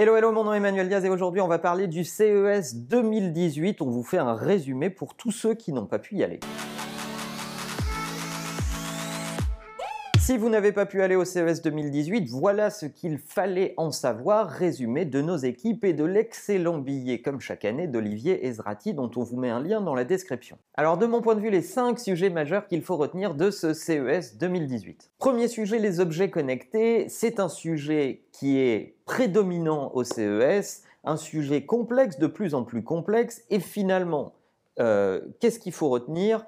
Hello, hello, mon nom est Emmanuel Diaz et aujourd'hui on va parler du CES 2018. On vous fait un résumé pour tous ceux qui n'ont pas pu y aller. Si vous n'avez pas pu aller au CES 2018, voilà ce qu'il fallait en savoir, résumé de nos équipes et de l'excellent billet, comme chaque année, d'Olivier Ezrati, dont on vous met un lien dans la description. Alors de mon point de vue, les 5 sujets majeurs qu'il faut retenir de ce CES 2018. Premier sujet, les objets connectés. C'est un sujet qui est prédominant au CES, un sujet complexe, de plus en plus complexe, et finalement, euh, qu'est-ce qu'il faut retenir?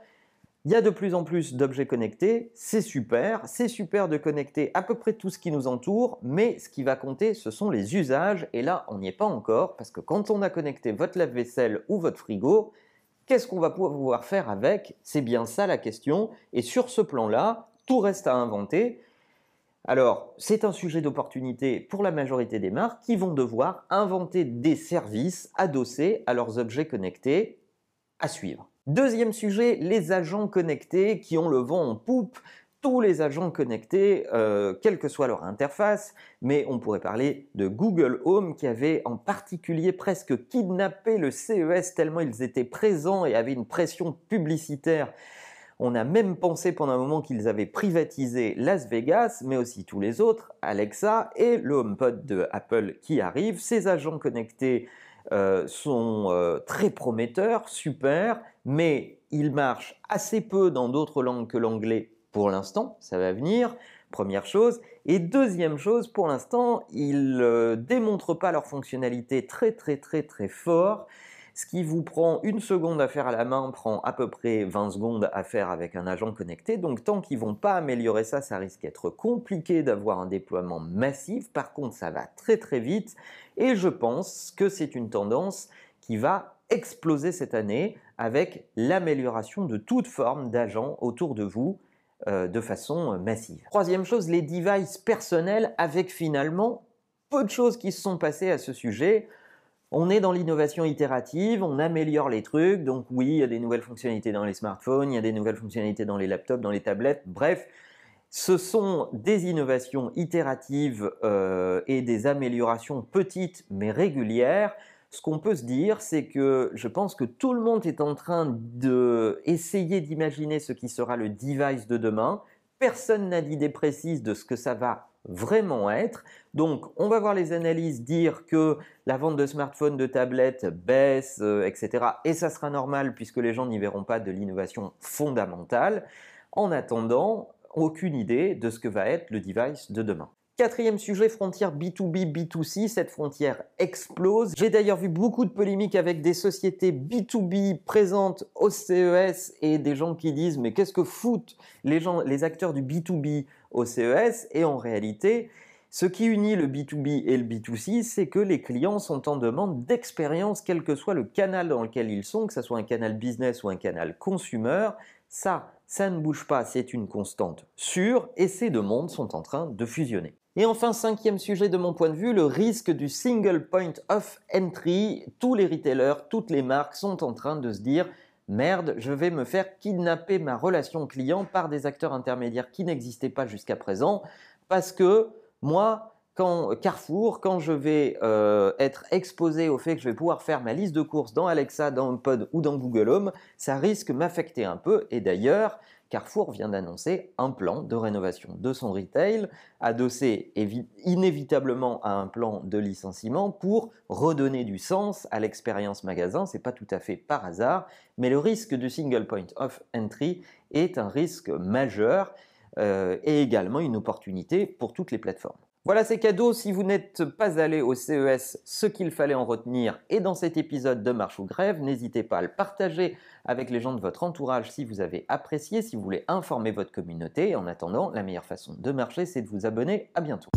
Il y a de plus en plus d'objets connectés, c'est super, c'est super de connecter à peu près tout ce qui nous entoure, mais ce qui va compter, ce sont les usages, et là, on n'y est pas encore, parce que quand on a connecté votre lave-vaisselle ou votre frigo, qu'est-ce qu'on va pouvoir faire avec? C'est bien ça la question, et sur ce plan-là, tout reste à inventer. Alors, c'est un sujet d'opportunité pour la majorité des marques qui vont devoir inventer des services adossés à leurs objets connectés à suivre. Deuxième sujet, les agents connectés qui ont le vent en poupe. Tous les agents connectés, euh, quelle que soit leur interface, mais on pourrait parler de Google Home qui avait en particulier presque kidnappé le CES tellement ils étaient présents et avaient une pression publicitaire. On a même pensé pendant un moment qu'ils avaient privatisé Las Vegas, mais aussi tous les autres, Alexa et le HomePod de Apple qui arrive. Ces agents connectés euh, sont euh, très prometteurs, super, mais ils marchent assez peu dans d'autres langues que l'anglais pour l'instant, ça va venir, première chose. Et deuxième chose, pour l'instant, ils ne euh, démontrent pas leur fonctionnalité très très très très fort. Ce qui vous prend une seconde à faire à la main prend à peu près 20 secondes à faire avec un agent connecté. Donc tant qu'ils vont pas améliorer ça, ça risque d'être compliqué d'avoir un déploiement massif. Par contre, ça va très très vite et je pense que c'est une tendance qui va exploser cette année avec l'amélioration de toute forme d'agents autour de vous euh, de façon massive. Troisième chose, les devices personnels avec finalement peu de choses qui se sont passées à ce sujet. On est dans l'innovation itérative, on améliore les trucs, donc oui, il y a des nouvelles fonctionnalités dans les smartphones, il y a des nouvelles fonctionnalités dans les laptops, dans les tablettes, bref, ce sont des innovations itératives euh, et des améliorations petites mais régulières. Ce qu'on peut se dire, c'est que je pense que tout le monde est en train d'essayer d'imaginer ce qui sera le device de demain. Personne n'a d'idée précise de ce que ça va vraiment être. Donc, on va voir les analyses dire que la vente de smartphones, de tablettes baisse, euh, etc. Et ça sera normal puisque les gens n'y verront pas de l'innovation fondamentale. En attendant, aucune idée de ce que va être le device de demain. Quatrième sujet, frontière B2B, B2C. Cette frontière explose. J'ai d'ailleurs vu beaucoup de polémiques avec des sociétés B2B présentes au CES et des gens qui disent mais qu'est-ce que foutent les acteurs du B2B au CES Et en réalité, ce qui unit le B2B et le B2C, c'est que les clients sont en demande d'expérience, quel que soit le canal dans lequel ils sont, que ce soit un canal business ou un canal consumer. Ça, ça ne bouge pas, c'est une constante sûre et ces deux mondes sont en train de fusionner. Et enfin, cinquième sujet de mon point de vue, le risque du single point of entry. Tous les retailers, toutes les marques sont en train de se dire merde, je vais me faire kidnapper ma relation client par des acteurs intermédiaires qui n'existaient pas jusqu'à présent parce que moi, quand Carrefour, quand je vais euh, être exposé au fait que je vais pouvoir faire ma liste de courses dans Alexa, dans HomePod ou dans Google Home, ça risque m'affecter un peu. Et d'ailleurs, Carrefour vient d'annoncer un plan de rénovation de son retail, adossé inévitablement à un plan de licenciement pour redonner du sens à l'expérience magasin. C'est pas tout à fait par hasard, mais le risque du single point of entry est un risque majeur euh, et également une opportunité pour toutes les plateformes. Voilà, ces cadeaux. Si vous n'êtes pas allé au CES, ce qu'il fallait en retenir est dans cet épisode de Marche ou Grève. N'hésitez pas à le partager avec les gens de votre entourage si vous avez apprécié, si vous voulez informer votre communauté. En attendant, la meilleure façon de marcher, c'est de vous abonner. À bientôt.